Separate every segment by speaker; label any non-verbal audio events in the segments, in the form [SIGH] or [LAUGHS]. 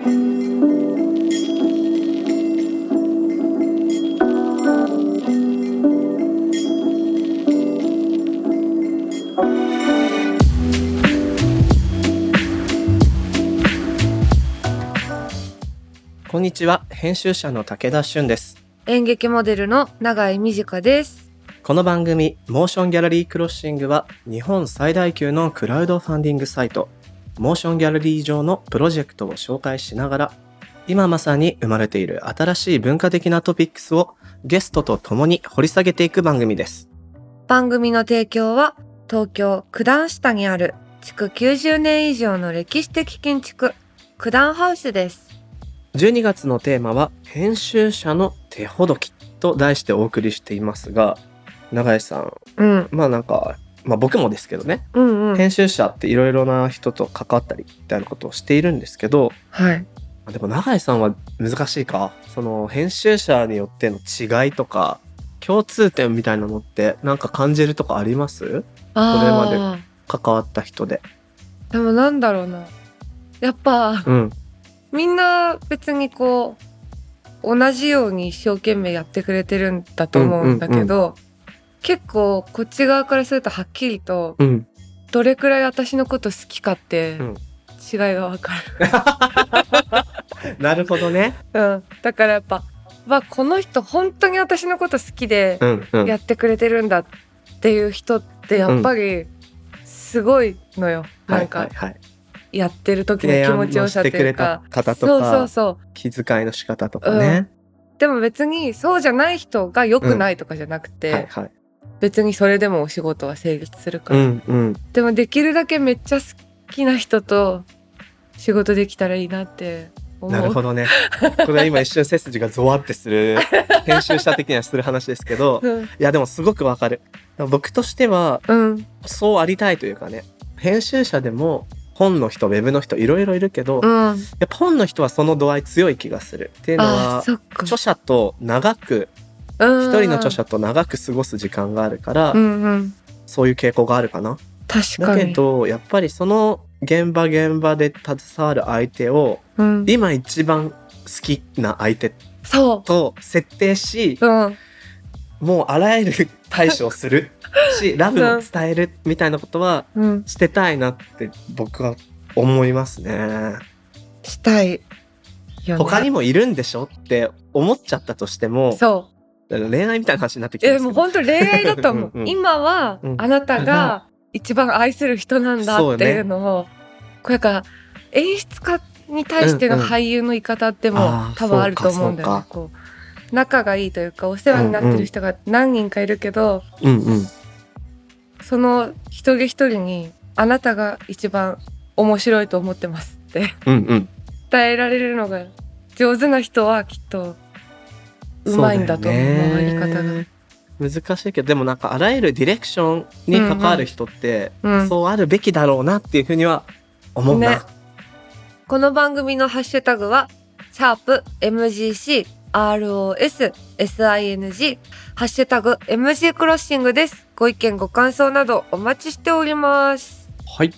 Speaker 1: こんにちは編集者の武田俊です
Speaker 2: 演劇モデルの永井美智香です。
Speaker 1: この番組モーションギャラリークロッシングは日本最大級のクラウドファンディングサイトモーションギャラリー上のプロジェクトを紹介しながら今まさに生まれている新しい文化的なトピックスをゲストと共に掘り下げていく番組です。
Speaker 2: 番組の提供は東京九段下にある築90年以上の歴史的建築九段ハウスです。
Speaker 1: 12月のテーマは編集者の手ほどきと題してお送りしていますが永井さん。
Speaker 2: うん。
Speaker 1: まあなんかまあ僕もですけどね
Speaker 2: うんうん。
Speaker 1: 編集者っていろいろな人と関わったりみたいなことをしているんですけど
Speaker 2: はい。
Speaker 1: あでも永井さんは難しいかその編集者によっての違いとか共通点みたいなのってなんか感じるとかあります？
Speaker 2: あ
Speaker 1: これ
Speaker 2: あ。
Speaker 1: 関わった人で
Speaker 2: でもなんだろうな。やっぱ
Speaker 1: うん
Speaker 2: みんな別にこう同じように一生懸命やってくれてるんだと思うんだけど、結構こっち側からするとはっきりと
Speaker 1: うん。
Speaker 2: どれくらい私のこと好きかって
Speaker 1: うん。
Speaker 2: 違いがわかる。[LAUGHS]
Speaker 1: なるほどね。
Speaker 2: うん、だからやっぱわこの人本当に私のこと好きで
Speaker 1: うんうん。
Speaker 2: やってくれてるんだっていう人ってやっぱりすごいのよ、
Speaker 1: は
Speaker 2: ないんか
Speaker 1: はいはい
Speaker 2: やってる時の気持ちよさというか。
Speaker 1: 方とか
Speaker 2: そうそうそう。
Speaker 1: 気遣いの仕方とかね、
Speaker 2: でも別にそうじゃない人が良くないとかじゃなくて、
Speaker 1: はいはい
Speaker 2: 別にそれでもお仕事は成立するか
Speaker 1: う
Speaker 2: ら、
Speaker 1: んうん。
Speaker 2: でもできるだけめっちゃ好きな人と仕事できたらいいなって思う。
Speaker 1: なるほどね。これは今一瞬背筋がゾワってする。[LAUGHS] 編集者的にはする話ですけど。
Speaker 2: うん、
Speaker 1: いやでもすごくわかる。僕としては
Speaker 2: うん、
Speaker 1: そうありたいというかね。編集者でも本の人ウェブの人いろいろいるけど、
Speaker 2: うん、
Speaker 1: やっぱ本の人はその度合い強い気がする。っていうの
Speaker 2: あ
Speaker 1: は著者と長く
Speaker 2: 一
Speaker 1: 一人の著者と長く過ごす時間があるから、
Speaker 2: うんうん。
Speaker 1: そういう傾向があるかな。だ
Speaker 2: 確かに。
Speaker 1: けどやっぱりその現場現場で携わる相手を
Speaker 2: うん、
Speaker 1: 今一番好きな相手
Speaker 2: そ
Speaker 1: と設定し
Speaker 2: う、うん、
Speaker 1: もうあらゆる対処をするし [LAUGHS] ラブを伝えるみたいなことは
Speaker 2: うん、
Speaker 1: してたいなって僕は思いますね。
Speaker 2: したいよね。
Speaker 1: 他にもいるんでしょって思っちゃったとしても
Speaker 2: そう。
Speaker 1: 恋愛みたいな話になってきて
Speaker 2: え、もう本当恋愛だと思う。
Speaker 1: うんうん。
Speaker 2: 今は
Speaker 1: うん。
Speaker 2: あなたが一番愛する人なんだっていうのを、これから演出家に対しての俳優の言い方っても多分あると思うんだよ
Speaker 1: そうか。
Speaker 2: ねこう仲がいいというかお世話になってる人が何人かいるけど、
Speaker 1: うんうん。
Speaker 2: その一人一人にあなたが一番面白いと思ってますって。
Speaker 1: うんうん。[LAUGHS]
Speaker 2: 伝えられるのが上手な人はきっとうまいんだと思う
Speaker 1: そうだよ
Speaker 2: 回り
Speaker 1: ね
Speaker 2: 方が。
Speaker 1: 難しいけどでもなんかあらゆるディレクションに関わる人って、
Speaker 2: うん
Speaker 1: そうあるべきだろうなっていうふうには思うな。
Speaker 2: ねこの番組のハッシュタグは、シャープ MGC ROS SING ハッシュタグ MG クロッシングです。ご意見ご感想などお待ちしております。
Speaker 1: はい。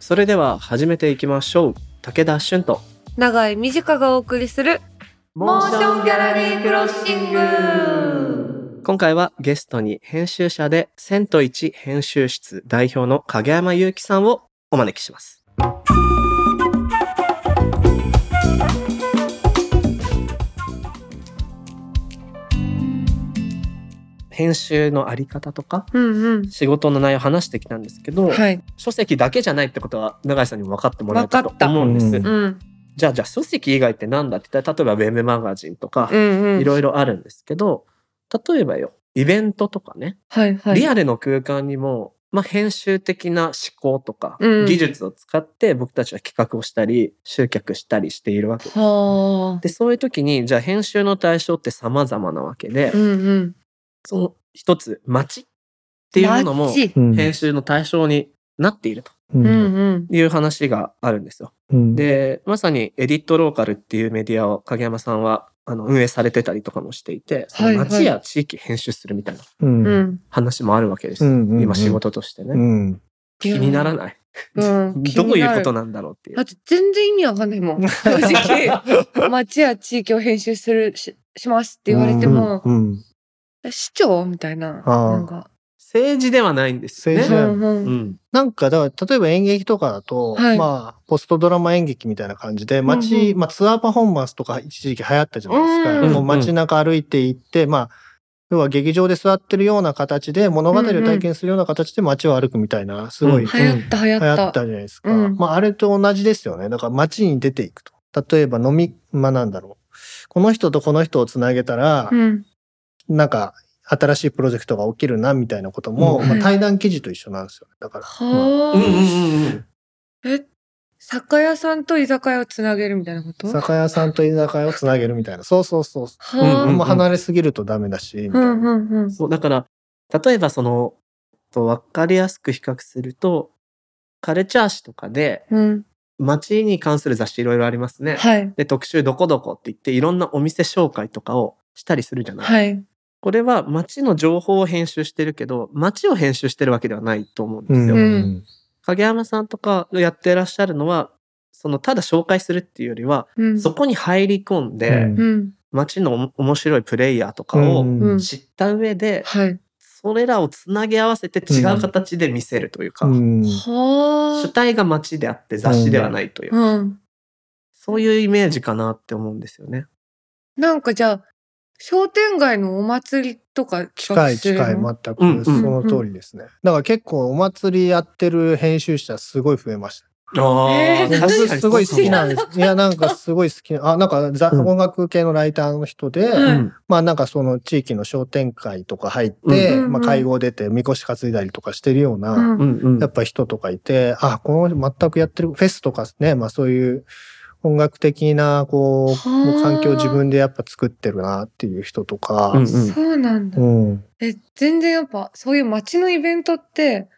Speaker 1: それでは始めていきましょう。武田俊と。
Speaker 2: 長井美智香がお送りするモーションギャラリークロッシング
Speaker 1: 今回はゲストに編集者でセント一編集室代表の影山祐希さんをお招きします。編集のあり方とか
Speaker 2: うんうん。
Speaker 1: 仕事の内容を話してきたんですけど、
Speaker 2: はい。
Speaker 1: 書籍だけじゃないってことは永井さんにも分かってもらえたと思うんです。
Speaker 3: うん
Speaker 2: うん。
Speaker 1: じゃあじゃあ書籍以外って何だって言ったら例えばウェブマガジンとか
Speaker 2: うんうん。
Speaker 1: いろいろあるんですけど、例えばよイベントとかね、
Speaker 2: はいはい。
Speaker 1: リアルの空間にも、まあ、編集的な思考とか、
Speaker 2: うん
Speaker 1: 技術を使って僕たちは企画をしたり集客したりしているわけです。
Speaker 2: はあ。
Speaker 1: でそういう時にじゃあ編集の対象って様々なわけで、
Speaker 2: うんうん。
Speaker 1: その一つ街っていうものも編集の対象になっていると
Speaker 3: う
Speaker 2: うんんうん。
Speaker 1: いう話があるんですよ。
Speaker 3: うん
Speaker 1: でまさにエディットローカルっていうメディアを影山さんはあの運営されてたりとかもしていて、その
Speaker 2: はいはい
Speaker 1: 街や地域編集するみたいな
Speaker 3: うん
Speaker 2: うん。
Speaker 1: 話もあるわけですよ。
Speaker 3: うんうんうん
Speaker 1: 今仕事としてね。
Speaker 3: うん
Speaker 1: 気にならない
Speaker 2: うん。気 [LAUGHS]
Speaker 1: どういうことなんだろうっていう
Speaker 2: だ。って全然意味わかんないもん。[LAUGHS] 正直、町や地域を編集するし、しますって言われても、
Speaker 3: うん。
Speaker 2: 市長？みたいな。なんか。
Speaker 1: 政治ではないんですよね。
Speaker 3: 政治では
Speaker 2: うんう。
Speaker 1: うんん。
Speaker 3: なんか、だから、例えば演劇とかだと、
Speaker 2: はい
Speaker 3: まあ、ポストドラマ演劇みたいな感じで、
Speaker 2: うん
Speaker 3: 街、
Speaker 2: うん
Speaker 3: まあ、ツアーパフォーマンスとか一時期流行ったじゃないですか。
Speaker 2: うん
Speaker 3: もう街中歩いて行って、まあ、要は劇場で座ってるような形で、物語を体験するような形で街を歩くみたいな、すごい
Speaker 1: うん
Speaker 2: 流行った流行っ。
Speaker 3: 流行ったたじゃないですか。
Speaker 2: うん
Speaker 3: まあ、あれと同じですよね。だから街に出ていくと。例えば飲み、まあなんだろう。この人とこの人をつなげたら、
Speaker 2: うん。
Speaker 3: なんか、新しいプロジェクトが起きるな、みたいなことも、
Speaker 1: うん
Speaker 3: まあ、対談記事と一緒なんですよ。だから。まあ
Speaker 2: は
Speaker 1: うんうんうんうん。
Speaker 2: あ。え、酒屋さんと居酒屋をつなげるみたいなこと？
Speaker 3: 酒屋さんと居酒屋をつなげるみたいな。そうそうそう。
Speaker 2: は
Speaker 1: うん
Speaker 2: あ。
Speaker 1: うん
Speaker 3: もう離れすぎるとダメだし、みたいな。
Speaker 2: うんうんうん。
Speaker 1: そう、だから、例えばその、と分かりやすく比較すると、カルチャー誌とかで、
Speaker 2: うん。
Speaker 1: 街に関する雑誌いろいろありますね。
Speaker 2: はい。
Speaker 1: で、特集どこどこって言って、いろんなお店紹介とかをしたりするじゃない。
Speaker 2: はい。
Speaker 1: これは街の情報を編集してるけど、街を編集してるわけではないと思うんですよ。
Speaker 2: うん
Speaker 1: 影山さんとかがやってらっしゃるのは、そのただ紹介するっていうよりは、
Speaker 2: うん。
Speaker 1: そこに入り込んで、
Speaker 3: うん
Speaker 2: うん。
Speaker 1: 街のお面白いプレイヤーとかを
Speaker 3: うん
Speaker 2: うん
Speaker 1: 知った上で、
Speaker 2: はい。
Speaker 1: それらをつなぎ合わせて違う形で見せるというか、
Speaker 3: うん
Speaker 2: は
Speaker 1: 主体が街であって雑誌ではないという、
Speaker 2: あ。うん。
Speaker 1: そういうイメージかなって思うんですよね。
Speaker 2: なんかじゃあ、商店街のお祭りとか
Speaker 3: 近い
Speaker 2: 企画する
Speaker 3: 近い、
Speaker 2: の
Speaker 3: 全く。その通りですね。だから結構お祭りやってる編集者すごい増えました。
Speaker 1: あ
Speaker 2: えー
Speaker 3: すごい好きなんです。[LAUGHS] いや、なんかすごい好きな、あ、なんかざ
Speaker 1: うん。
Speaker 3: 音楽系のライターの人で、
Speaker 2: うん。
Speaker 3: まあなんかその地域の商店会とか入って、
Speaker 2: うん
Speaker 3: まあ会合出て、みこし担いだりとかしてるような、
Speaker 2: うん
Speaker 3: やっぱ人とかいて、あ、この全くやってる、フェスとかね、まあそういう音楽的な、こう、
Speaker 2: はあ
Speaker 3: もう環境を自分でやっぱ作ってるなっていう人とか、
Speaker 1: うんうん
Speaker 2: そうなんだ
Speaker 3: う。ん。
Speaker 2: え、全然やっぱ、そういう街のイベントって、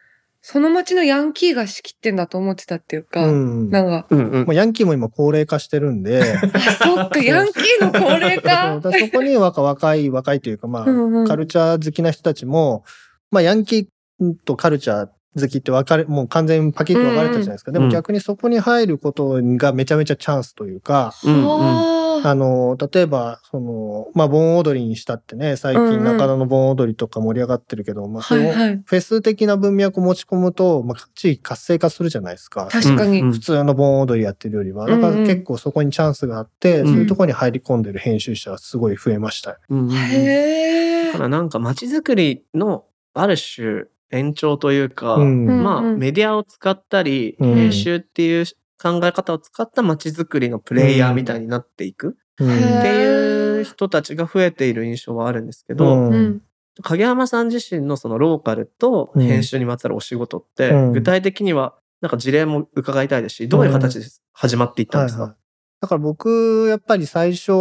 Speaker 2: その街のヤンキーが仕切ってんだと思ってたっていうか、
Speaker 3: うん。
Speaker 2: なんか、
Speaker 1: うんうん
Speaker 3: まあ、ヤンキーも今高齢化してるんで、[LAUGHS]
Speaker 2: あ、そっか、[LAUGHS] ヤンキーの高齢化。
Speaker 3: そこに若若い、若いというか、まあ、
Speaker 2: うんうん
Speaker 3: カルチャー好きな人たちも、まあ、ヤンキーとカルチャー好きって分かれ、もう完全にパキッと分かれたじゃないですか。でも逆にそこに入ることがめちゃめちゃチャンスというか、
Speaker 1: うんうん
Speaker 2: はあ
Speaker 3: あの、例えば、その、まあ、盆踊りにしたってね、最近
Speaker 2: うんうん
Speaker 3: 中野の盆踊りとか盛り上がってるけど、まあ、それを
Speaker 2: はいはい。
Speaker 3: フェス的な文脈を持ち込むと、まあ、地域活性化するじゃないですか。
Speaker 2: 確かに。
Speaker 1: うん
Speaker 3: 普通の盆踊りやってるよりは。だから
Speaker 2: うんうん
Speaker 3: 結構そこにチャンスがあって、
Speaker 1: うん
Speaker 3: そういうところに入り込んでる編集者はすごい増えましたよ。
Speaker 1: うんうんうん
Speaker 2: へえ
Speaker 1: だか。らなんか街づくりのある種延長というか、
Speaker 3: うん。
Speaker 1: まあメディアを使ったり、
Speaker 3: うん。
Speaker 1: 編集っていう考え方を使った街づくりのプレイヤーみたいになっていくっていう人たちが増えている印象はあるんですけど。影山さん自身のそのローカルと編集にまつわるお仕事って、
Speaker 3: うん。
Speaker 1: 具体的にはなんか事例も伺いたいですし、どういう形で始まっていったんですか、
Speaker 3: はいはいだから僕、やっぱり最初、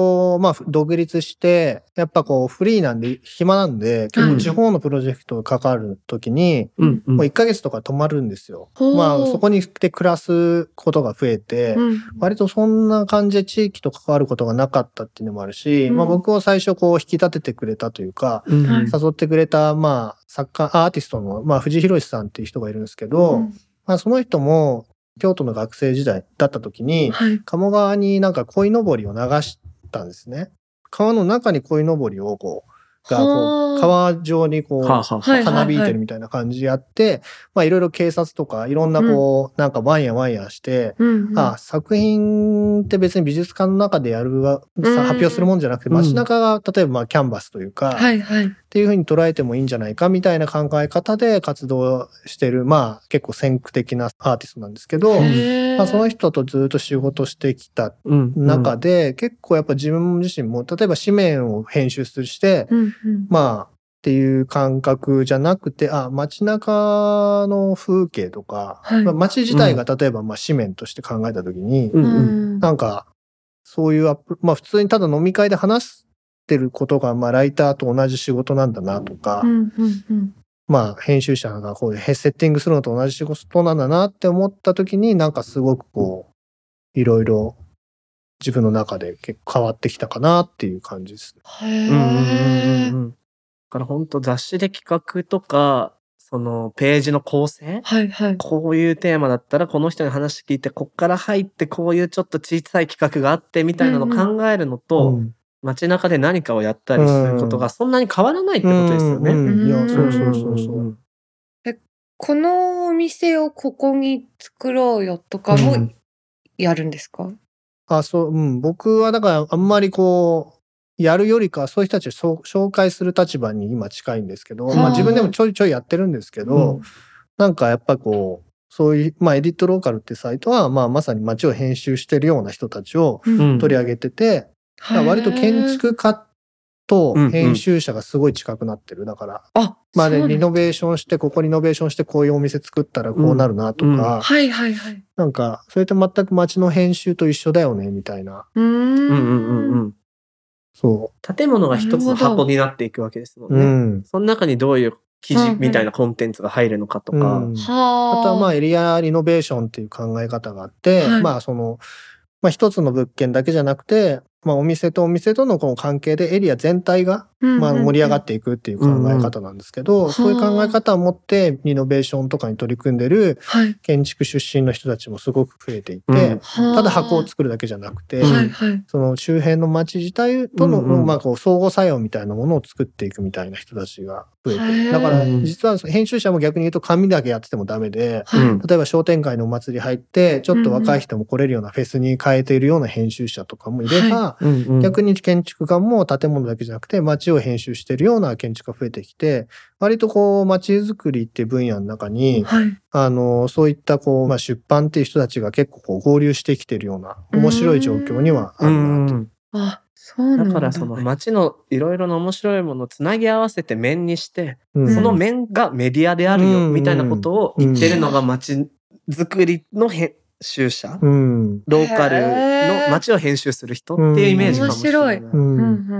Speaker 3: まあ、独立して、やっぱこう、フリーなんで、暇なんで、結構地方のプロジェクトに関わるときに、
Speaker 1: うんうん。
Speaker 3: もう1ヶ月とか泊まるんですよ。
Speaker 2: ほう。
Speaker 3: まあ、そこに来て暮らすことが増えて、
Speaker 2: うん。
Speaker 3: 割とそんな感じで地域と関わることがなかったっていうのもあるし、
Speaker 2: うん。
Speaker 3: まあ僕を最初こう引き立ててくれたというか、誘ってくれた、まあ、作家、アーティストの、まあ、藤博さんっていう人がいるんですけど、
Speaker 2: うん。
Speaker 3: まあ、その人も、京都の学生時代だった時に、
Speaker 2: はい。
Speaker 3: 鴨川になんか鯉のぼりを流したんですね。川の中に鯉のぼりをこう、がこ
Speaker 2: はあ
Speaker 3: う、川上にこう、花びいてるみたいな感じでやって、まあいろいろ警察とかいろんなこう、なんかワンやワンやして、
Speaker 2: うんうん
Speaker 3: あ作品って別に美術館の中でやる発表するもんじゃなくて、
Speaker 1: うん
Speaker 3: 街中が例えばまあキャンバスというか、
Speaker 2: はいはい。
Speaker 3: っていうふうに捉えてもいいんじゃないかみたいな考え方で活動してる、まあ結構先駆的なアーティストなんですけど、まあその人とずっと仕事してきた
Speaker 1: うんうん。
Speaker 3: 中で、結構やっぱ自分自身も、例えば紙面を編集するして、
Speaker 2: うんうん。
Speaker 3: まあっていう感覚じゃなくて、あ、街中の風景とか、
Speaker 2: はい。
Speaker 3: まあ街自体が例えばまあ紙面として考えたときに、
Speaker 1: うん
Speaker 2: う
Speaker 1: うん。
Speaker 2: ん
Speaker 3: なんか、そういうアップ、まあ普通にただ飲み会で話してることが、まあライターと同じ仕事なんだなとか、
Speaker 2: うんうんうん
Speaker 3: まあ編集者がこういうセッティングするのと同じ仕事なんだなって思った時に、なんかすごくこう、いろいろ自分の中で結構変わってきたかなっていう感じですね。
Speaker 2: へ
Speaker 1: うんうんうんうん
Speaker 2: ー
Speaker 1: うんだから本当雑誌で企画とかそのページの構成
Speaker 2: はいはい。
Speaker 1: こういうテーマだったらこの人に話聞いてこっから入ってこういうちょっと小さい企画があってみたいなのを考えるのと、
Speaker 3: うん
Speaker 1: 街中で何かをやったりすることがそんなに変わらないってことですよね。
Speaker 3: うんうん。いや、
Speaker 2: うん
Speaker 3: そうそうそうそう。
Speaker 2: このお店をここに作ろうよとかも
Speaker 1: うん。
Speaker 2: やるんですか、
Speaker 3: あ、そう、うん。僕はだからあんまりこう、やるよりかはそういう人たちを紹介する立場に今近いんですけど、
Speaker 2: はあ
Speaker 3: まあ自分でもちょいちょいやってるんですけど、なんかやっぱこう、そういう、まあエディットローカルってサイトは、まあまさに街を編集してるような人たちを
Speaker 1: うん。
Speaker 3: 取り上げてて、だから割と建築家と編集者がすごい近くなってる。だから、
Speaker 2: あ、
Speaker 3: まあで、
Speaker 2: そうなん
Speaker 3: リノベーションして、ここリノベーションしてこういうお店作ったらこうなるなとか、
Speaker 1: うんうん
Speaker 2: はいはいはい。
Speaker 3: なんか、それと全く街の編集と一緒だよね、みたいな。
Speaker 2: うーん。
Speaker 1: うんうんうんうん
Speaker 3: そ
Speaker 1: 建物が一つの箱になっていくわけですもん
Speaker 3: う。う
Speaker 1: ね。
Speaker 3: ん。
Speaker 1: その中にどういう記事みたいなコンテンツが入るのかとか。
Speaker 3: うん
Speaker 2: はあ。
Speaker 3: あとはまあエリアリノベーションっていう考え方があって、
Speaker 2: はい
Speaker 3: まあその、まあ一つの物件だけじゃなくて、まあお店とお店とのこの関係でエリア全体がまあ盛り上がっていくっていう考え方なんですけど、
Speaker 2: うん
Speaker 3: そういう考え方を持ってリノベーションとかに取り組んでる
Speaker 2: はい。
Speaker 3: 建築出身の人たちもすごく増えていて、
Speaker 1: うん
Speaker 3: ただ箱を作るだけじゃなくて、
Speaker 2: はいはい。
Speaker 3: その周辺の街自体との、
Speaker 1: うんうん
Speaker 3: まあこう相互作用みたいなものを作っていくみたいな人たちが増えて。だから実は編集者も逆に言うと紙だけやっててもダメで、
Speaker 2: はい。
Speaker 1: うん
Speaker 3: 例えば商店街のお祭り入って、ちょっと若い人も来れるようなフェスに変えているような編集者とかもいれば、
Speaker 1: うんうん
Speaker 3: 逆に建築家も建物だけじゃなくて街を編集しているような建築家が増えてきて、割とこう街づくりっていう分野の中に、
Speaker 2: はい。
Speaker 3: あの、そういったこう、まあ、出版っていう人たちが結構こう合流してきてるような面白い状況にはあ
Speaker 1: う
Speaker 3: るなと。
Speaker 2: そうなんだ。
Speaker 1: だからその街のいろいろな面白いものをつなぎ合わせて面にして、
Speaker 3: うん
Speaker 1: その面がメディアであるよ
Speaker 3: うん
Speaker 1: みたいなことを言ってるのが街づくりの編集者、
Speaker 3: うん。
Speaker 1: ローカルの街を編集する人っていうイメージかもしれない。
Speaker 2: 面
Speaker 3: う。
Speaker 2: うん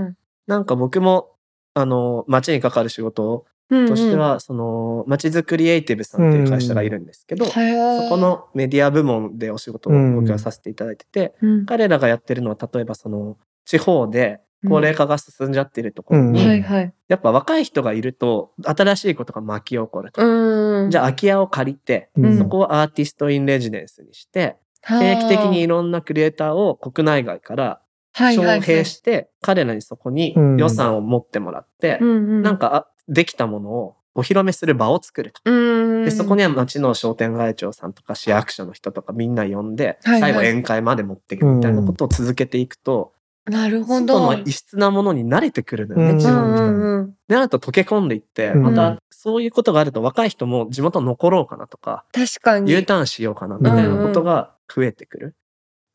Speaker 2: ん
Speaker 1: なんか僕もあの街に関わる仕事
Speaker 2: うん。
Speaker 1: としては、その街づくりエイティブさんっていう会社がいるんですけど、
Speaker 2: うん、
Speaker 1: そこ、のメディア部門でお仕事を僕はさせていただいてて、
Speaker 2: うん
Speaker 1: 彼らがやってるのは例えばその地方で高齢化が進んじゃってるところに、
Speaker 3: うん
Speaker 2: はいはい。
Speaker 1: やっぱ若い人がいると新しいことが巻き起こると。
Speaker 2: うん。
Speaker 1: じゃあ空き家を借りて、
Speaker 3: うん
Speaker 1: そこをアーティストインレジデンスにして、
Speaker 2: あ、
Speaker 1: 定期的にいろんなクリエイターを国内外から招聘して、彼らにそこに予算を持ってもらって、なん
Speaker 2: か、
Speaker 1: かあできたものをお披露目する場を作ると。
Speaker 2: うん。
Speaker 1: で、そこには町の商店街長さんとか市役所の人とかみんな呼んで、
Speaker 2: はいはい
Speaker 1: 最後宴会まで持っていくみたいなことを続けていくと、
Speaker 2: なるほ
Speaker 1: 外
Speaker 2: ど。
Speaker 1: の異質なものに慣れてくるのよね、
Speaker 3: うん
Speaker 1: 地方の人。
Speaker 2: うん。
Speaker 1: で、なると溶け込んでいって、
Speaker 3: うん
Speaker 1: またそういうことがあると若い人も地元残ろうかなとか、
Speaker 2: 確かに。
Speaker 1: U ターンしようかなみたいなことが増えてくる。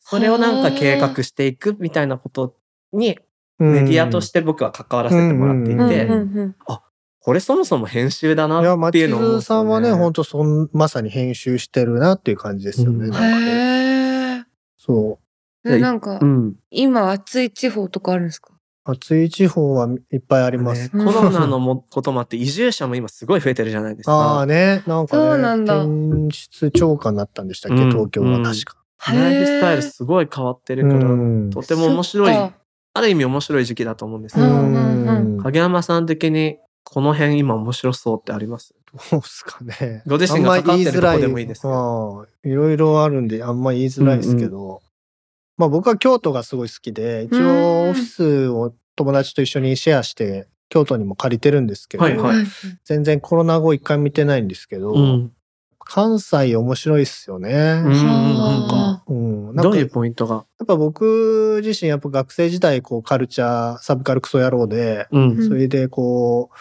Speaker 1: それをなんか計画していくみたいなことにメディアとして僕は関わらせてもらってい
Speaker 3: うん
Speaker 1: て、
Speaker 2: うんうん
Speaker 1: これそもそも編集だなっていう
Speaker 3: 町
Speaker 1: のを思うんですよ
Speaker 3: 津さんはね、本当そん、まさに編集してるなっていう感じですよね。
Speaker 1: うん
Speaker 3: なんかね
Speaker 2: へなんか、
Speaker 1: うん。
Speaker 2: 今暑い地方とかあるんですか？
Speaker 3: う。暑い地方はいっぱいあります。
Speaker 1: ねコロナのもこともあって移住者も今すごい増えてるじゃないです
Speaker 3: ああ
Speaker 1: か。
Speaker 3: ね、なんかね、
Speaker 2: そうなんだ
Speaker 3: 転出超過になったんでしたっけ、
Speaker 1: うん
Speaker 3: 東京は確か。
Speaker 1: ライフスタイルすごい変わってるから、
Speaker 3: うん
Speaker 1: とても面白い、
Speaker 2: そっか
Speaker 1: ある意味面白い時期だと思うんです
Speaker 2: う
Speaker 1: よ。
Speaker 2: んうんうん
Speaker 1: 影山さん的にこの辺今面白そうってあります？
Speaker 3: どうっすかね。
Speaker 1: ご自身が関わってるとこでもいいですよ
Speaker 3: あんま言いづらい。ああいろいろあるんで、あんま言いづらいですけど、まあ僕は京都がすごい好きで、一
Speaker 2: うん。
Speaker 3: 応オフィスを友達と一緒にシェアして、京都にも借りてるんですけど、
Speaker 1: はいはい。
Speaker 3: 全然コロナ後一回見てないんですけど、
Speaker 1: うん。
Speaker 3: 関西面白いっすよね。
Speaker 1: うんうんうん
Speaker 2: は
Speaker 3: うん。なんか
Speaker 1: どういうポイントが？
Speaker 3: やっぱ僕自身やっぱ学生時代こうカルチャーサブカルクソ野郎で、
Speaker 1: うん
Speaker 2: うん。
Speaker 3: それでこう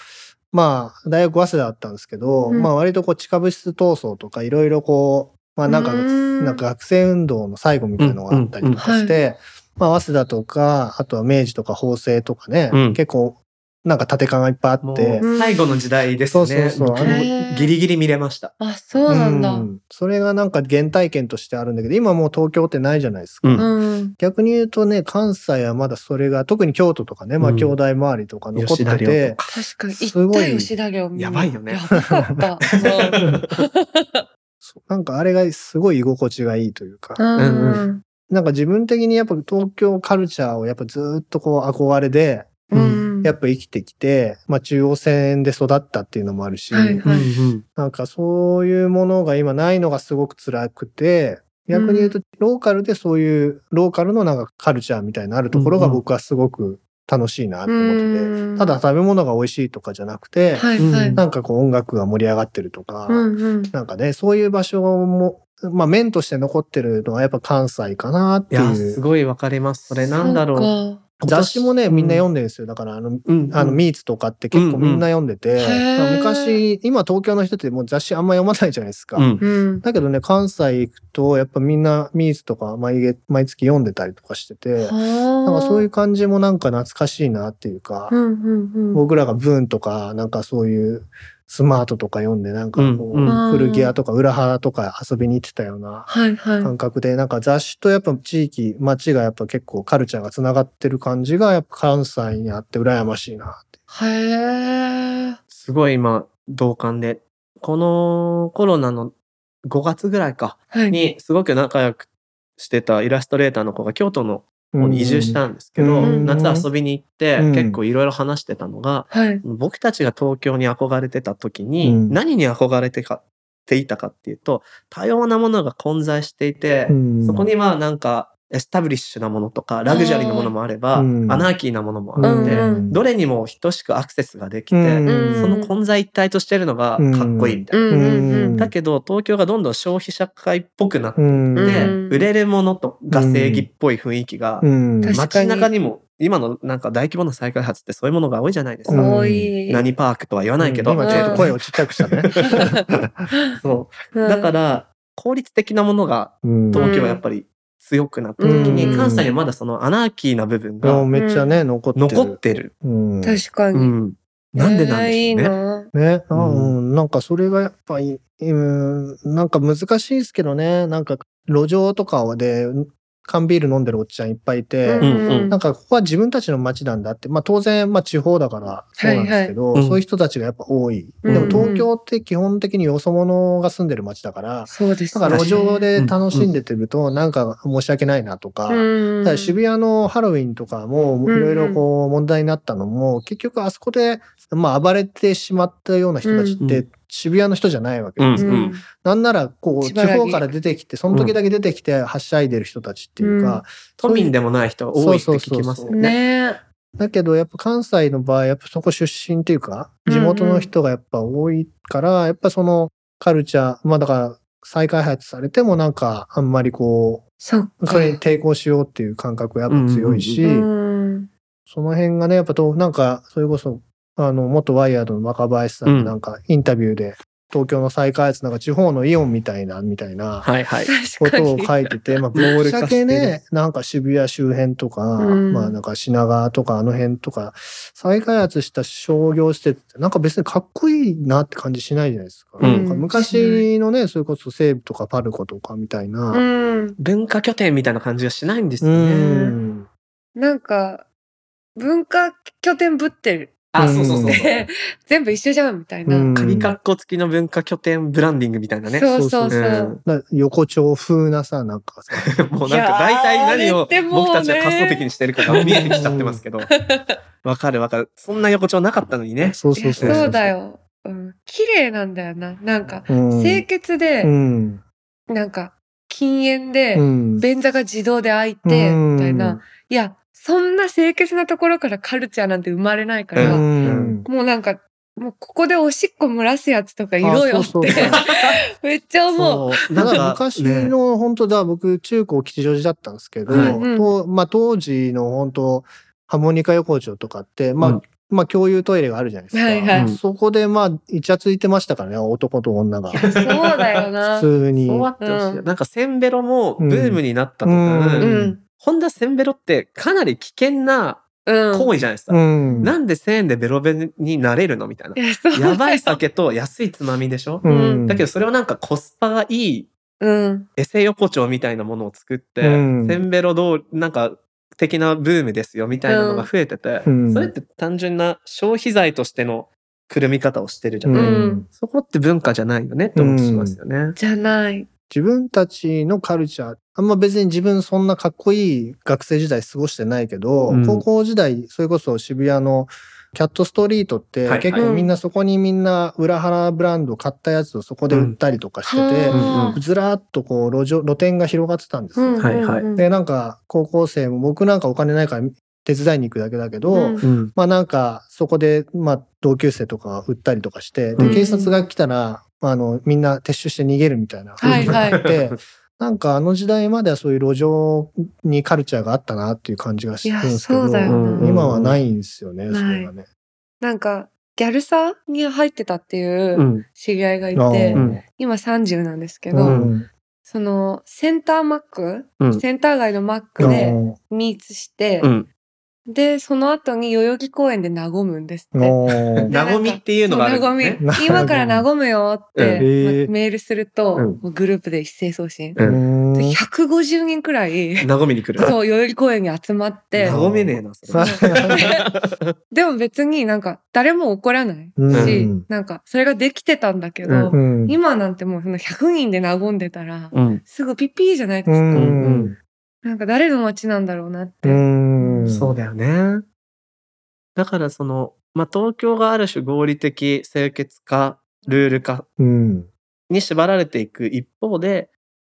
Speaker 3: まあ大学早稲田だったんですけど、
Speaker 2: うん。
Speaker 3: まあ割とこう地下物質闘争とかいろいろこうまあなんか
Speaker 2: うん
Speaker 3: なんか学生運動の最後みたいなのがあったりとかして、まあ早稲田とかあとは明治とか法政とかね、
Speaker 1: うん
Speaker 3: 結構なんか縦感がいっぱいあ
Speaker 1: も
Speaker 3: って。
Speaker 1: う最後の時代です
Speaker 3: そう
Speaker 1: ね。
Speaker 3: そうそう
Speaker 1: 僕もギリギリ見れました。
Speaker 2: あ、そうなんだ。
Speaker 3: うんそれがなんか原体験としてあるんだけど今もう東京ってないじゃないですか。
Speaker 1: うん
Speaker 2: うん。
Speaker 3: 逆に言うとね、関西はまだそれが、特に京都とかね、まあ
Speaker 1: うん
Speaker 3: 兄弟周りとか残って
Speaker 1: 吉田寮
Speaker 3: て
Speaker 1: と、か。
Speaker 2: 確かに、
Speaker 3: すごい
Speaker 2: 吉田寮
Speaker 1: やばいよね
Speaker 2: やばかった。[LAUGHS]
Speaker 3: そう。なんかあれがすごい居心地がいいというか、
Speaker 2: うん。
Speaker 3: なんか自分的にやっぱ東京カルチャーをやっぱずっとこう憧れで、
Speaker 2: うん。うん
Speaker 3: やっぱ生きてきて、まあ中央線で育ったっていうのもあるし、
Speaker 2: はいはい。
Speaker 1: うん
Speaker 3: なんかそういうものが今ないのがすごく辛くて、逆に言うとローカルでそういうローカルのなんかカルチャーみたいなのあるところが
Speaker 1: うんうん。
Speaker 3: 僕はすごく楽しいなって思ってて、
Speaker 2: うん
Speaker 3: ただ食べ物が美味しいとかじゃなくて、
Speaker 2: はいはい。
Speaker 3: なんかこう音楽が盛り上がってるとか、
Speaker 2: うんうん。
Speaker 3: なんかね、そういう場所も、まあ面として残ってるのはやっぱ関西かなって
Speaker 1: いや、
Speaker 3: いう。
Speaker 1: すごいわかります。それなんだろう。
Speaker 3: 雑誌もね、みんな読
Speaker 1: ん
Speaker 3: んでるんですよ。だからあの、
Speaker 1: うん
Speaker 3: あの、ミーツとかって結構みんな読んでて、
Speaker 2: うんうん
Speaker 3: 昔、今東京の人ってもう雑誌あんま読まないじゃないですか。
Speaker 1: うん
Speaker 2: うん。
Speaker 3: だけどね、関西行くと、やっぱみんなミーツとか毎月毎月読んでたりとかしてて、
Speaker 2: な
Speaker 3: なんかそういう感じもなんか懐かしいなっていうか、
Speaker 2: うんうんうん。
Speaker 3: 僕らがブーンとか、なんかそういうスマートとか読んで、なんかこう、古着屋とか裏原とか遊びに行ってたような。感覚で、なんか雑誌とやっぱ地域、街がやっぱ結構カルチャーがつながってる感じが、やっぱ関西にあって羨ましいなって。
Speaker 2: へえ。
Speaker 1: すごい今、同感で。このコロナの5月ぐらいか、
Speaker 2: はい。
Speaker 1: にすごく仲良くしてたイラストレーターの子が京都の移住したんですけど、
Speaker 3: うん。
Speaker 1: 夏遊びに行って、
Speaker 3: うん。
Speaker 1: 結構いろいろ話してたのが、
Speaker 2: はい。
Speaker 1: 僕たちが東京に憧れてた時に、
Speaker 3: うん。
Speaker 1: 何に憧れてかていたかっていうと、多様なものが混在していて、
Speaker 3: うん。
Speaker 1: そこにはなんかエスタブリッシュなものとか、ラグジュアリーなものもあれば、
Speaker 3: うん。
Speaker 1: アナーキーなものもあって、
Speaker 2: うん。
Speaker 1: どれにも等しくアクセスができて、
Speaker 2: うん。
Speaker 1: その混在一体としてるのがかっこいいみたいな。だけど、東京がどんどん消費社会っぽくなって売れるものとが正義っぽい雰囲気が、街中にも、今のなんか大規模な再開発ってそういうものが多いじゃないですか。何パークとは言わないけど、
Speaker 3: 今ちょっと声をちっちゃくしたね。[LAUGHS]
Speaker 1: そう。だから、効率的なものが
Speaker 3: うん。
Speaker 1: 東京はやっぱり強くなった時に、
Speaker 3: うん
Speaker 1: 関西にはまだそのアナーキーな部分が
Speaker 3: めっちゃね、残ってる。
Speaker 1: 残ってる。
Speaker 3: うん
Speaker 2: 確かに。
Speaker 1: うん。なんでなんでしょうね。
Speaker 3: ね、なんかそれがやっぱり、うん、なんか難しいですけどね、なんか路上とかで缶ビール飲んでるおっちゃんいっぱいいて、なんかここは自分たちの街なんだって、まあ当然、まあ地方だからそうなんですけど、そういう人たちがやっぱ多い。
Speaker 2: うん
Speaker 3: でも東京って基本的によそ者が住んでる街だから、
Speaker 2: そうですね。
Speaker 3: だから路上で楽しんでてると、なんか申し訳ないなとか、渋谷のハロウィンとかもいろいろこう問題になったのも、結局あそこで、まあ、暴れてしまったような人たちって渋谷の人じゃないわけですよ。
Speaker 2: うん
Speaker 3: なんならこう地方から出てきてその時だけ出てきてはしゃいでる人たちっていうか、
Speaker 1: 都民でもない人が多いって聞きますよね。
Speaker 2: ね
Speaker 3: だけどやっぱ関西の場合やっぱそこ出身っていうか地元の人がやっぱ多いから、やっぱそのカルチャーまあだから再開発されてもなんかあんまりこ。うそれに抵抗しようっていう感覚がやっぱ強いし、
Speaker 2: うん。
Speaker 3: その辺がね、やっぱと、なんか、それこそ、あの、元ワイヤードの若林さんなんか、インタビューで、東京の再開発なんか地方のイオンみたいな、みたいな
Speaker 1: はいはい。
Speaker 2: 確か
Speaker 3: ことを
Speaker 2: に。
Speaker 3: 書いてて、まあ、ぶっちゃけね、なんか渋谷周辺とか、
Speaker 2: うん
Speaker 3: まあなんか品川とかあの辺とか、再開発した商業施設ってなんか別にかっこいいなって感じしないじゃないですか。
Speaker 1: うん
Speaker 3: なんか昔のね、それこそ西武とかパルコとかみたいな。
Speaker 2: うん。
Speaker 1: 文化拠点みたいな感じがしないんですね。
Speaker 3: ん。
Speaker 2: なんか、文化拠点ぶってる。
Speaker 1: あ、そうそうそう [LAUGHS]
Speaker 2: 全部一緒じゃんみたいな。
Speaker 3: うん
Speaker 1: 鍵カッコ付きの文化拠点ブランディングみたいなね。
Speaker 2: そうそうそう。
Speaker 1: うん
Speaker 3: だ横丁風なさ、なんかさ、[LAUGHS]
Speaker 1: もうなんか大体何を僕たちは仮想的にしてるかが [LAUGHS] 見えてきちゃってますけど。わかるわかる。そんな横丁なかったのにね。
Speaker 3: そうそうそう。
Speaker 2: そうだ。よ。うん。綺麗なんだよな。なんか、
Speaker 3: うん。
Speaker 2: 清潔で
Speaker 3: う、ん。
Speaker 2: なんか、禁煙で、
Speaker 3: うん。
Speaker 2: 便座が自動で開いて、
Speaker 3: うん
Speaker 2: みたいな。いや、そんな清潔なところからカルチャーなんて生まれないか
Speaker 3: う
Speaker 2: ら、
Speaker 3: ん。
Speaker 2: もうなんか、もうここでおしっこ漏らすやつとかいろよ
Speaker 3: あ
Speaker 2: って
Speaker 3: そうそうそう、[LAUGHS]
Speaker 2: めっちゃ思う。
Speaker 3: か
Speaker 1: なんか、
Speaker 3: 昔
Speaker 1: ね
Speaker 3: の本当だ、僕中高吉祥寺だったんですけど、
Speaker 2: うんうん
Speaker 3: とまあ当時の本当ハーモニカ横丁とかって、まあ、
Speaker 1: うん
Speaker 3: まあ共有トイレがあるじゃないですか。
Speaker 2: はいはい
Speaker 3: そこでまあイチャついてましたからね、男と女が。
Speaker 2: そうだよな。[LAUGHS]
Speaker 3: 普通に。
Speaker 1: そうあってほしい。
Speaker 2: うん
Speaker 1: なんかセンベロもブームになったと
Speaker 3: うん
Speaker 1: か、
Speaker 2: う
Speaker 3: うん
Speaker 2: ん。
Speaker 1: ホンダセンベロってかなり危険な
Speaker 2: うん。
Speaker 1: 行為じゃないですか。
Speaker 3: うん。
Speaker 1: なんで1000円でベロベロになれるのみたいな。
Speaker 2: いや、
Speaker 1: ばい酒と安いつまみでしょ、
Speaker 3: うん。
Speaker 1: だけどそれをなんかコスパがいい
Speaker 2: うん。
Speaker 1: エセ横丁みたいなものを作って、
Speaker 3: うん
Speaker 1: センベロどうなんか的なブームですよみたいなのが増えてて、
Speaker 3: うん
Speaker 1: それって単純な消費財としてのくるみ方をしてるじゃ
Speaker 3: う
Speaker 1: ない、
Speaker 2: うん
Speaker 3: ん。
Speaker 1: そこって文化じゃないよねって思ってしますよね。
Speaker 2: じゃない。
Speaker 3: 自分たちのカルチャー、あんま別に自分そんなかっこいい学生時代過ごしてないけど、
Speaker 1: うん。
Speaker 3: 高校時代、それこそ渋谷のキャットストリートって、
Speaker 1: はい。
Speaker 3: 結構みんなそこにみんな裏腹ブランド買ったやつをそこで売ったりとかしてて、
Speaker 2: はあ
Speaker 3: ずらーっとこう路上、露店が広がってたんですよ。
Speaker 2: うん
Speaker 1: はいはい
Speaker 2: うん
Speaker 3: で、なんか高校生も僕なんかお金ないから手伝いに行くだけだけど、
Speaker 2: うん
Speaker 1: うん。
Speaker 3: まあなんかそこでまあ同級生とかが売ったりとかして、
Speaker 1: うん
Speaker 3: で警察が来たら、あのみんな撤収して逃げるみたいな
Speaker 2: はいはい。
Speaker 3: があって、なんかあの時代まではそういう路上にカルチャーがあったなっていう感じがするんですけど、
Speaker 2: いやそうだよ
Speaker 1: な。
Speaker 3: 今はないんですよね、
Speaker 2: ない
Speaker 3: それがね。
Speaker 2: なんかギャルサに入ってたっていううん。知り合いがいて、
Speaker 1: うん。
Speaker 2: 今30なんですけ
Speaker 3: う
Speaker 2: ど、
Speaker 3: ん。
Speaker 2: そのセンターマック、
Speaker 1: うん。
Speaker 2: センター街のマックでミーツして
Speaker 1: う、ん。
Speaker 2: でその後に代々木公園で和むんですって。
Speaker 1: 和みっていうのがあるんですね。
Speaker 2: 和み。今から和むよって、メールすると、
Speaker 1: うん。
Speaker 2: グループで一斉送信。
Speaker 1: う
Speaker 3: うん。
Speaker 2: で150人くらい、
Speaker 1: 和みに来る。
Speaker 2: そう、代々木公園に集まって、
Speaker 1: 和めねえな、それ。[LAUGHS]
Speaker 2: でも別になんか誰も怒らない
Speaker 3: うん
Speaker 2: し、
Speaker 3: うん。
Speaker 2: なんかそれができてたんだけど、
Speaker 3: うん。
Speaker 2: 今なんてもうその100人で和んでたら、
Speaker 1: うん。
Speaker 2: すぐピッピーじゃないですか。
Speaker 3: うん。
Speaker 2: なんか誰の街なんだろうなって。
Speaker 3: うん
Speaker 1: そうだよね。だからその、まあ、東京がある種合理的清潔化、ルール化
Speaker 3: うん
Speaker 1: に縛られていく一方で、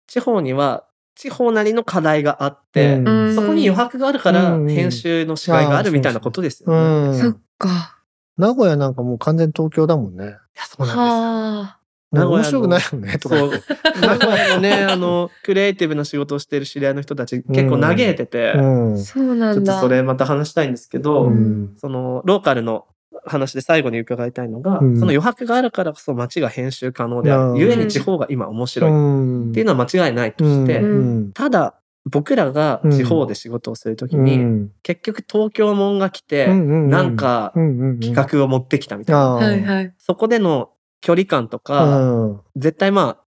Speaker 1: 地方には地方なりの課題があって、
Speaker 3: うん
Speaker 1: そこに余白があるから
Speaker 3: うん
Speaker 1: 編集のしがいがあるみたいなことですよね。
Speaker 3: うん
Speaker 2: そっか。
Speaker 3: 名古屋なんかもう完全東京だもんね。
Speaker 1: いや、そうなん
Speaker 2: はあ。
Speaker 3: もう面
Speaker 1: 名古屋の。
Speaker 3: 白くないよね、とか。言って。
Speaker 1: ですよ。名古屋のね、[LAUGHS] あの、クリエイティブな仕事をしている知り合いの人たち結構嘆いてて、
Speaker 3: うん。
Speaker 2: そうな
Speaker 1: ちょっと
Speaker 2: んだ。
Speaker 1: それまた話したいんですけど、
Speaker 3: うん。
Speaker 1: そのローカルの話で最後に伺いたいのが、
Speaker 3: うん。
Speaker 1: その余白があるからこそ街が編集可能であ
Speaker 3: うん。
Speaker 1: る。ゆえに地方が今面白い。
Speaker 3: うん。
Speaker 1: っていうのは間違いないとして、
Speaker 3: うん。
Speaker 1: ただ僕らが地方で仕事をするときに、
Speaker 3: うん。
Speaker 1: 結局東京もんが来て、
Speaker 3: うんうん
Speaker 1: なんか
Speaker 3: うんうん。
Speaker 1: 企画を持ってきたみたいな。
Speaker 3: あー。
Speaker 2: はいはい。
Speaker 1: そこでの距離感とか、
Speaker 3: うん。
Speaker 1: 絶対まあ、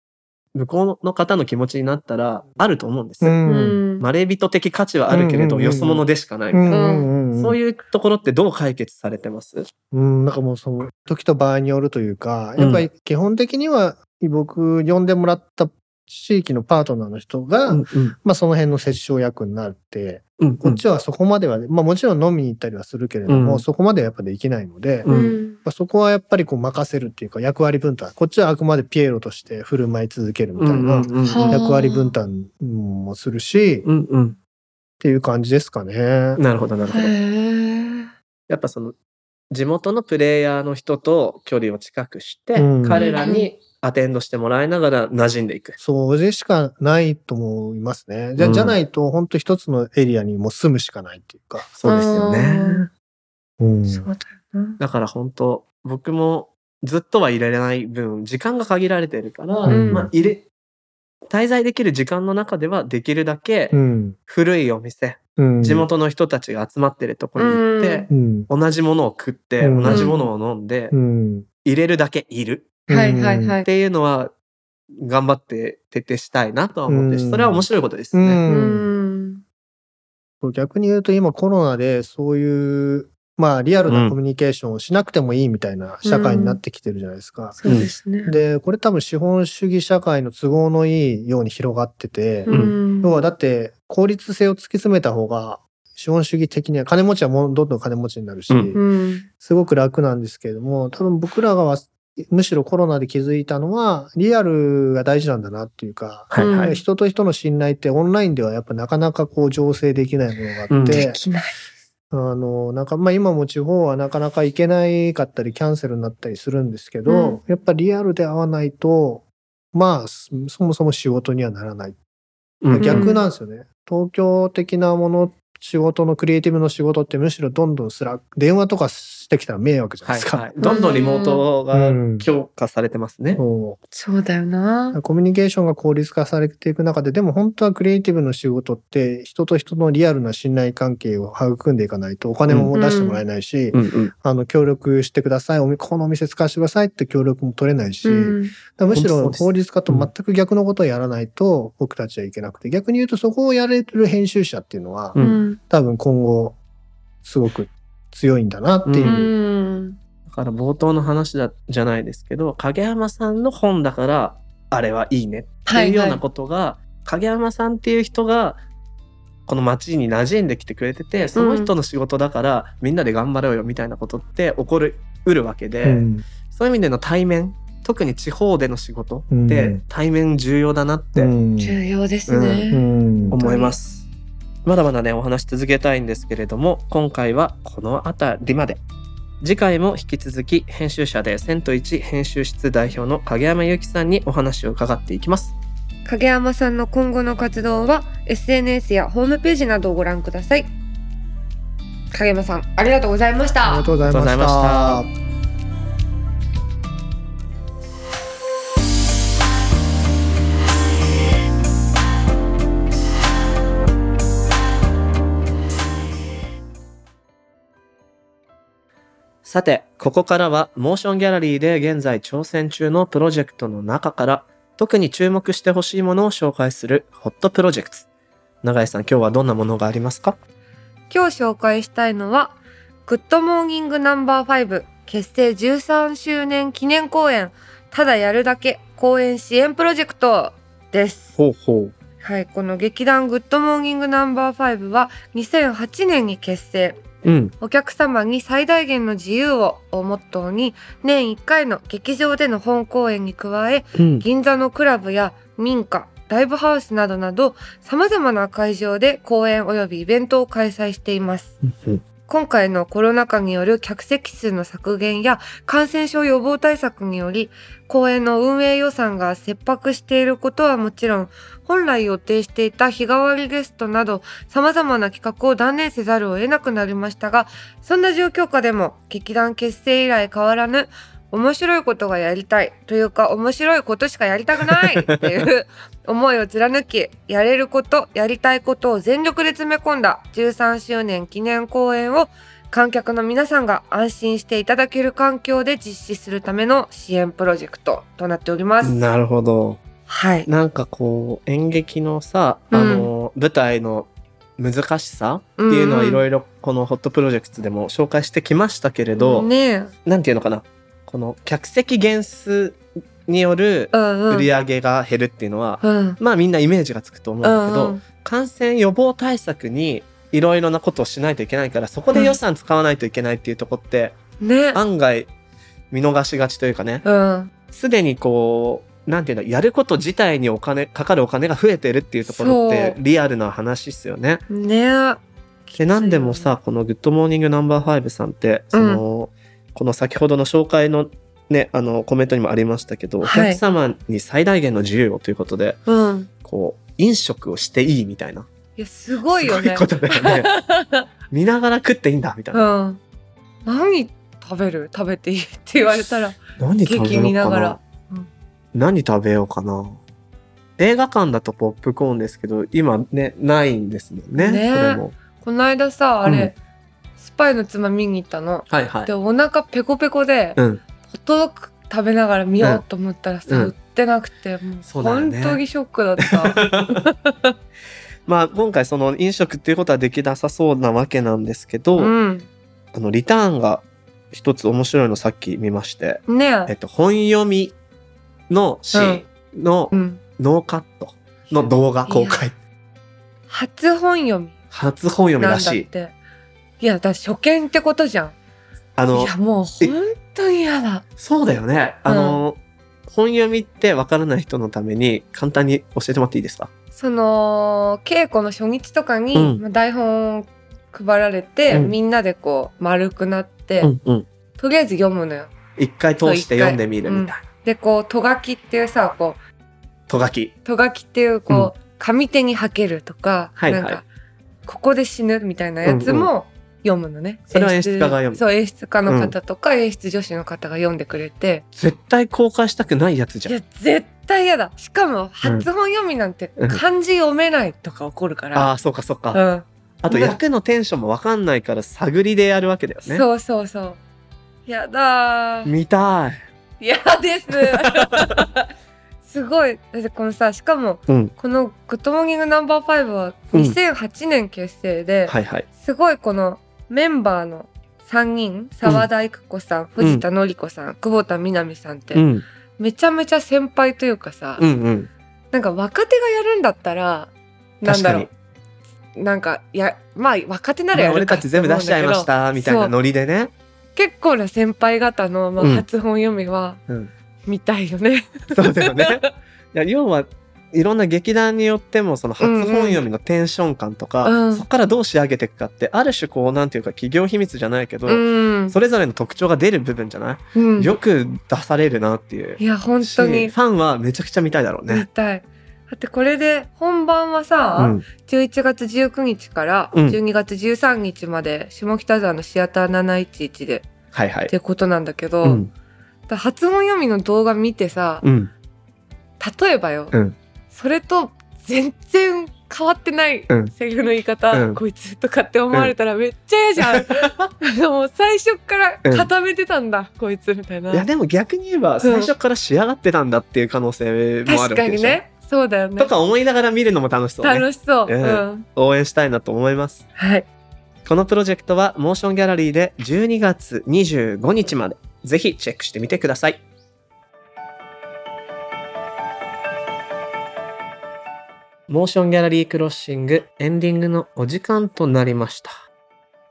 Speaker 1: 向こうの方の気持ちになったらあると思うんですよ。
Speaker 2: うん。
Speaker 1: まれびと的価値はあるけれど、
Speaker 3: うん。うんうん
Speaker 1: よそ者でしかない。
Speaker 3: うん。うん。うん
Speaker 1: そういうところってどう解決されてます？
Speaker 3: うん、なんかもうその時と場合によるというか、やっぱり基本的には僕呼んでもらった地域のパートナーの人が、
Speaker 1: うん
Speaker 3: まあその辺の折衝役になって、
Speaker 1: うん
Speaker 3: こっちはそこまでは、まあもちろん飲みに行ったりはするけれども、
Speaker 1: うん
Speaker 3: そこまではやっぱできないので、
Speaker 1: う
Speaker 2: うんん。
Speaker 3: まあそこはやっぱりこう任せるっていうか役割分担。こっちはあくまでピエロとして振る舞い続けるみたいな役割分担もするし、っ
Speaker 1: うんうん
Speaker 3: ていう感じですかね。
Speaker 1: なるほどなるほ
Speaker 2: へ
Speaker 1: ど。
Speaker 2: え。
Speaker 1: やっぱその地元のプレイヤーの人と距離を近くして、
Speaker 3: うん
Speaker 1: 彼らにアテンドしてもらいながら馴染んでいく。
Speaker 3: そうでしかないと思いますね。じゃ,、
Speaker 1: うん
Speaker 3: じゃないと本当一つのエリアにもう住むしかないっていうか。
Speaker 1: そうですよね。
Speaker 3: うん
Speaker 2: そうだよな。
Speaker 1: だから本当僕もずっとは入れれない分時間が限られてるから、
Speaker 3: うん
Speaker 1: まあ入れ滞在できる時間の中ではできるだけ
Speaker 3: うん
Speaker 1: 古いお店、
Speaker 3: うん
Speaker 1: 地元の人たちが集まってるところに行って、
Speaker 3: うん
Speaker 1: 同じものを食って、
Speaker 3: うん
Speaker 1: 同じものを飲んで、
Speaker 3: うん
Speaker 1: 入れるだけいる
Speaker 2: はいはいはい。
Speaker 1: っていうのは頑張って徹底したいなとは思ってそれは面白いことですね。
Speaker 2: うん
Speaker 3: 逆に言うと今コロナでそういうまあリアルなコミュニケーションをしなくてもいいみたいな社会になってきてるじゃないですか。
Speaker 2: そうですね。
Speaker 3: でこれ多分資本主義社会の都合のいいように広がってて、
Speaker 2: うん。
Speaker 3: 要はだって効率性を突き詰めた方が資本主義的には金持ちはもうどんどん金持ちになるし、
Speaker 1: うん
Speaker 2: うん。
Speaker 3: すごく楽なんですけれども多分僕らがわむしろコロナで気づいたのはリアルが大事なんだなっていうか、
Speaker 1: はいはい。
Speaker 3: 人と人の信頼ってオンラインではやっぱなかなかこう醸成できないものがあって、
Speaker 1: うん
Speaker 2: できない。
Speaker 3: あの、なんか、まあ今も地方はなかなか行けないかったり、キャンセルになったりするんですけど、
Speaker 2: うん
Speaker 3: やっぱリアルで会わないと、まあ、そそもそも仕事にはならない。
Speaker 1: うん
Speaker 3: 逆なんですよね。東京的なもの、仕事のクリエイティブの仕事ってむしろどんどんスラ電話とかしてきたら迷惑じゃないですか。
Speaker 1: はいはい。どんどんリモートが
Speaker 3: うん
Speaker 1: 強化されてますね。
Speaker 3: そう
Speaker 2: そうだよな。
Speaker 3: コミュニケーションが効率化されていく中で、でも本当はクリエイティブの仕事って人と人のリアルな信頼関係を育んでいかないとお金も出してもらえないし、
Speaker 1: うんうん。
Speaker 3: あの、協力してください。このお店使わせてくださいって協力も取れないし、むしろ効率化と全く逆のことをやらないと僕たちはいけなくて、逆に言うとそこをやれる編集者っていうのは、
Speaker 1: う
Speaker 2: うんん。
Speaker 3: 多分今後すごく強いんだなっていうう。
Speaker 2: ん。
Speaker 1: だから冒頭の話だじゃないですけど、影山さんの本だからあれはいいねっていうようなことが、影山さんっていう人がこの街に馴染んできてくれててその人の仕事だから、みんなで頑張ろうよみたいなことって起こるうるわけで、
Speaker 3: うん
Speaker 1: そういう意味での対面特に地方での仕事
Speaker 3: う
Speaker 1: って
Speaker 3: ん
Speaker 1: 対面重要だなって
Speaker 3: うん
Speaker 2: 重要ですね。
Speaker 3: うん
Speaker 1: 思います。まだまだねお話し続けたいんですけれども今回はこの辺りまで。次回も引き続き編集者でセント1編集室代表の影山由紀さんにお話を伺っていきます。
Speaker 2: 影山さんの今後の活動は SNS やホームページなどをご覧ください。影山さん、ありがとうございました
Speaker 3: ありがとうございました。
Speaker 1: さて、ここからはモーションギャラリーで現在挑戦中のプロジェクトの中から特に注目してほしいものを紹介するホットプロジェクト。永井さん、今日はどんなものがありますか？
Speaker 2: 今日紹介したいのは、グッドモーニングナンバー5結成13周年記念公演、ただやるだけ公演支援プロジェクトです。
Speaker 1: ほうほう。
Speaker 2: はい、この劇団グッドモーニングナンバー5は2008年に結成。
Speaker 1: うん。
Speaker 2: お客様に最大限の自由を、をモットーに年1回の劇場での本公演に加え
Speaker 1: うん。
Speaker 2: 銀座のクラブや民家ライブハウスなどなど様々な会場で公演及びイベントを開催しています
Speaker 1: うん
Speaker 2: 今回のコロナ禍による客席数の削減や感染症予防対策により公演の運営予算が切迫していることはもちろん本来予定していた日替わりゲストなど様々な企画を断念せざるを得なくなりましたがそんな状況下でも劇団結成以来変わらぬ面白いことがやりたいというか面白いことしかやりたくないっていう [LAUGHS] 思いを貫きやれることやりたいことを全力で詰め込んだ13周年記念公演を観客の皆さんが安心していただける環境で実施するための支援プロジェクトとなっております。
Speaker 1: なるほど。
Speaker 2: はい。
Speaker 1: なんかこう演劇のさ、あの舞台の難しさっていうのはいろいろこのホットプロジェクトでも紹介してきましたけれど、
Speaker 2: ねえ。
Speaker 1: なんていうのかなこの客席減数による
Speaker 2: うんうん。
Speaker 1: 売り上げが減るっていうのは、
Speaker 2: うん。
Speaker 1: まあみんなイメージがつくと思うんだけど、
Speaker 2: うん
Speaker 1: 感染予防対策にいろいろなことをしないといけないからそこで予算使わないといけないっていうとこって、
Speaker 2: うん。ね。
Speaker 1: 案外見逃しがちというかね
Speaker 2: うん。
Speaker 1: すでにこうなんていうのやること自体にお金かかるお金が増えてるっていうところってリアルな話っすよね。
Speaker 2: ねえ。
Speaker 1: でなんでもさこの「グッドモーニングナンバー5さんってその、この先ほどの紹介のねあのコメントにもありましたけど、
Speaker 2: はい
Speaker 1: お客様に最大限の自由をということで
Speaker 2: うん。
Speaker 1: こう飲食をしていいみたいない
Speaker 2: や、すごいよね。
Speaker 1: すごいことだよね。[LAUGHS] 見ながら食っていいんだみたいな。
Speaker 2: うん。何食べる？食べていいって言われたら。
Speaker 1: 何食べようかな
Speaker 2: がら。うん
Speaker 1: 何食べようかな。映画館だとポップコーンですけど今ねないんですもんね。
Speaker 2: ね
Speaker 1: こ
Speaker 2: の間さ、あれ、スパイの妻見に行ったの。
Speaker 1: はいはい
Speaker 2: で、。お腹ペコペコで、
Speaker 1: うん。
Speaker 2: ホットドッグ食べながら見ようと思ったらさ、
Speaker 1: うん
Speaker 2: 売ってなくて、もう
Speaker 1: そうだよね
Speaker 2: 本当にショックだった。[LAUGHS]
Speaker 1: まあ今回その飲食っていうことはできなさそうなわけなんですけど、
Speaker 2: うん。
Speaker 1: あのリターンが一つ面白いのさっき見まして、
Speaker 2: ねえ。
Speaker 1: えっと本読みのシーンの
Speaker 2: うん。
Speaker 1: ノーカットの動画公開。
Speaker 2: 初本読み
Speaker 1: 初本読み
Speaker 2: なん
Speaker 1: らしい。
Speaker 2: だって。いや、だ初見ってことじゃん。い
Speaker 1: あの
Speaker 2: や、もう本当に嫌だ。
Speaker 1: そうだよね。あの、本読みってわからない人のために簡単に教えてもらっていいですか？
Speaker 2: その稽古の初日とかに、
Speaker 1: うん
Speaker 2: まあ台本配られて、
Speaker 1: うん
Speaker 2: みんなでこう丸くなって、
Speaker 1: うんうん。
Speaker 2: とりあえず読むのよ。
Speaker 1: 一回通して読んでみるみたいな。
Speaker 2: でこうとがきっていうさこう
Speaker 1: とがき。
Speaker 2: とがきっていうこう、上手にはけるとか、
Speaker 1: はいはい
Speaker 2: なんかここで死ぬみたいなやつも読むのね。
Speaker 1: それは演出家が読む
Speaker 2: そう演出家の方とか、演出助手の方が読んでくれて、
Speaker 1: 絶対公開したくないやつじゃん。
Speaker 2: いや絶対嫌だ。しかも初本読みなんて
Speaker 1: うん
Speaker 2: 漢字読めないとか起こるから。
Speaker 1: ああ、そうかそうか。
Speaker 2: うん
Speaker 1: あと役のテンションもわかんないから探りでやるわけだよね。
Speaker 2: そうそうそう。やだー。
Speaker 1: 見たい。
Speaker 2: 嫌です。[LAUGHS] すごい。だってこのさ、しかも、
Speaker 1: うん。
Speaker 2: このグッドモーニングナンバー5は
Speaker 1: うん
Speaker 2: 2008年結成で、
Speaker 1: はいはい。
Speaker 2: すごいこのメンバーの3人、沢田育子さん、藤田紀子さん、久保田みなみさんって、
Speaker 1: うん。
Speaker 2: めちゃめちゃ先輩というかさ、
Speaker 1: うんうん。
Speaker 2: なんか若手がやるんだったらなんだろ
Speaker 1: 確
Speaker 2: うなんかいやまあ若手ならやるか
Speaker 1: たち全部出しちゃいましたみたいなノリでね。
Speaker 2: 結構な先輩方の、まあ、
Speaker 1: うん
Speaker 2: 初本読みは
Speaker 1: うん。
Speaker 2: 見たいよね。
Speaker 1: そうだよね。いや要はいろんな劇団によってもその初本読みのテンション感とか、
Speaker 2: うん。
Speaker 1: そこからどう仕上げていくかってある種こうなんていうか企業秘密じゃないけど、
Speaker 2: うん、
Speaker 1: それぞれの特徴が出る部分じゃない、
Speaker 2: うん、
Speaker 1: よく出されるなっていう。
Speaker 2: いや本当
Speaker 1: し
Speaker 2: に
Speaker 1: ファンはめちゃくちゃ見たいだろう
Speaker 2: 見
Speaker 1: ね。
Speaker 2: たい。だってこれで本番はさ、
Speaker 1: うん、
Speaker 2: 11月19日から
Speaker 1: うん。
Speaker 2: 12月13日まで下北沢のシアター711で
Speaker 1: はいはい。
Speaker 2: っ。てことなんだけど、
Speaker 1: うん、
Speaker 2: だ初本読みの動画見てさ、
Speaker 1: うん、
Speaker 2: 例えばよ、
Speaker 1: うん
Speaker 2: それと全然変わってない
Speaker 1: うん
Speaker 2: セリフの言い方、
Speaker 1: うん
Speaker 2: こいつとかって思われたらめっちゃ嫌じゃん。[LAUGHS] もう最初から固めてたんだ、こいつみたいな。
Speaker 1: いやでも逆に言えば最初から仕上がってたんだっていう可能性もある
Speaker 2: 確か
Speaker 1: わけでしょ。
Speaker 2: にね。そうだよね
Speaker 1: と。か思いながら見るのも楽しそうね。
Speaker 2: 楽しそう。
Speaker 1: うん
Speaker 2: うん。
Speaker 1: 応援したいなと思います。
Speaker 2: はい。
Speaker 1: このプロジェクトはモーションギャラリーで12月25日までぜひチェックしてみてください。モーションギャラリークロッシングエンディングのお時間となりました。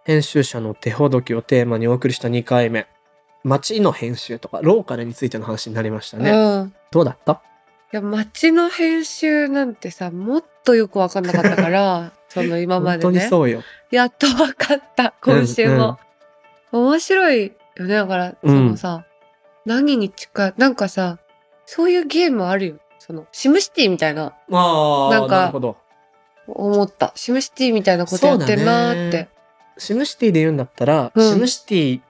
Speaker 1: 編集者の手ほどきをテーマにお送りした2回目。街の編集とかローカルについての話になりましたね。
Speaker 2: うん。
Speaker 1: どうだった？
Speaker 2: いや街の編集なんてさもっとよく分かんなかったから [LAUGHS] その今ま
Speaker 1: 本当
Speaker 2: でね
Speaker 1: にそうよ。
Speaker 2: やっと分かった今週も、面白いよねだからそのさ、何に近いなんかさそういうゲームあるよそのシムシティみたいな
Speaker 1: あ
Speaker 2: なんか
Speaker 1: なるほど。
Speaker 2: 思った。シムシティみたいなことやってんなーって。
Speaker 1: シムシティで言うんだったら、
Speaker 2: うん。
Speaker 1: シムシティっ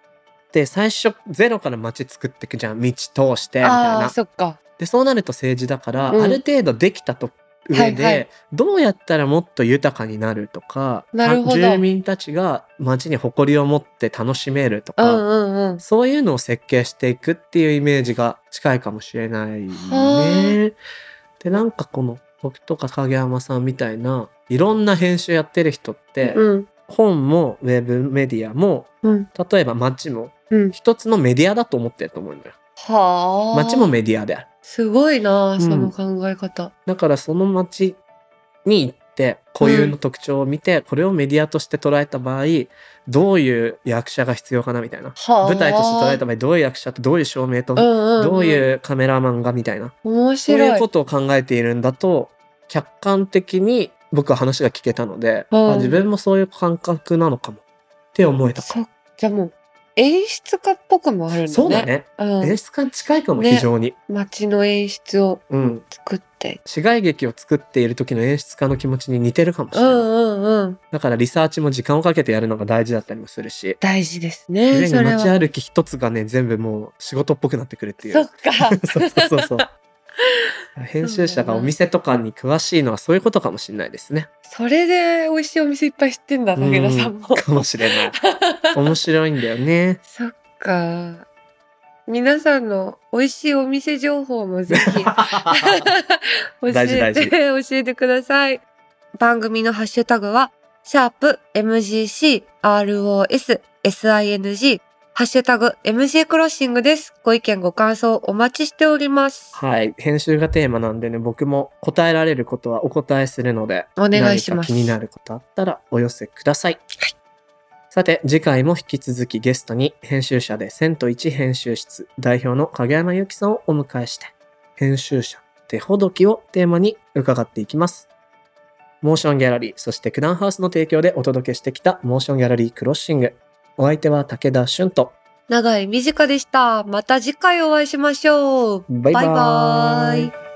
Speaker 1: て最初ゼロから街作っていくじゃん。道通してみたい
Speaker 2: ああ。そっか。
Speaker 1: でそうなると政治だから、
Speaker 2: うん。
Speaker 1: ある程度できたと上で、
Speaker 2: はい。はい
Speaker 1: どうやったらもっと豊かになるとか住民たちが街に誇りを持って楽しめるとか、
Speaker 2: うんうんうん。
Speaker 1: そういうのを設計していくっていうイメージが近いかもしれない
Speaker 2: は
Speaker 1: ね。でなんかこの僕とか影山さんみたいないろんな編集やってる人って、
Speaker 2: うん。
Speaker 1: 本もウェブメディアも
Speaker 2: うん。
Speaker 1: 例えば街も
Speaker 2: うん。
Speaker 1: 一つのメディアだと思ってると思うんだよ。
Speaker 2: はあ。
Speaker 1: 街もメディアである。
Speaker 2: すごいな
Speaker 1: うん。
Speaker 2: その考え方、
Speaker 1: だからその街に行って固有の特徴を見て、これをメディアとして捉えた場合どういう役者が必要かなみたいな。
Speaker 2: はあ。
Speaker 1: 舞台として捉えた場合どういう役者とどういう照明と
Speaker 2: うんうんうん、
Speaker 1: どういうカメラマンがみたいな。
Speaker 2: 面
Speaker 1: そう
Speaker 2: 白い
Speaker 1: いうことを考えているんだと客観的に僕は話が聞けたので、
Speaker 2: うん。
Speaker 1: あ自分もそういう感覚なのかもって思えたか
Speaker 2: そじゃあもう演出家っぽくもあるんだね
Speaker 1: そうだね。
Speaker 2: うん
Speaker 1: 演出家に近いかも、
Speaker 2: ね
Speaker 1: 非常に。
Speaker 2: 街の演出を
Speaker 1: うん。
Speaker 2: 作って
Speaker 1: 市街劇を作っている時の演出家の気持ちに似てるかもし
Speaker 2: う
Speaker 1: れない。
Speaker 2: んうんうん
Speaker 1: だからリサーチも時間をかけてやるのが大事だったりもするし。
Speaker 2: 大事ですね
Speaker 1: 街歩き一つがね、全部もう仕事っぽくなってくるっていう。
Speaker 2: そっか [LAUGHS]
Speaker 1: そうそうそうそう。編集者がお店とかに詳しいのはそういうことかもしれないですね。
Speaker 2: それで美味しいお店いっぱい知ってんだ武田さんも
Speaker 1: うかもしれない。面白いんだよね。
Speaker 2: そっか。皆さんの美味しいお店情報もぜひ [LAUGHS] 教えて [LAUGHS] 教えてください。番組のハッシュタグはシャープ MGC ROS SING ハッシュタグ MG クロッシングです。ご意見ご感想お待ちしております。
Speaker 1: はい。編集がテーマなんでね、僕も答えられることはお答えするので、
Speaker 2: お願いします。
Speaker 1: 気になることあったらお寄せください。さて、次回も引き続きゲストに編集者で千と一編集室代表の影山由紀さんをお迎えして、編集者手ほどきをテーマに伺っていきます。モーションギャラリー、そして九段ハウスの提供でお届けしてきたモーションギャラリークロッシング。お相手は武田俊と、
Speaker 2: 長井美佳でしたまた次回お会いしましょう
Speaker 1: バイバーイ
Speaker 2: バイバーイ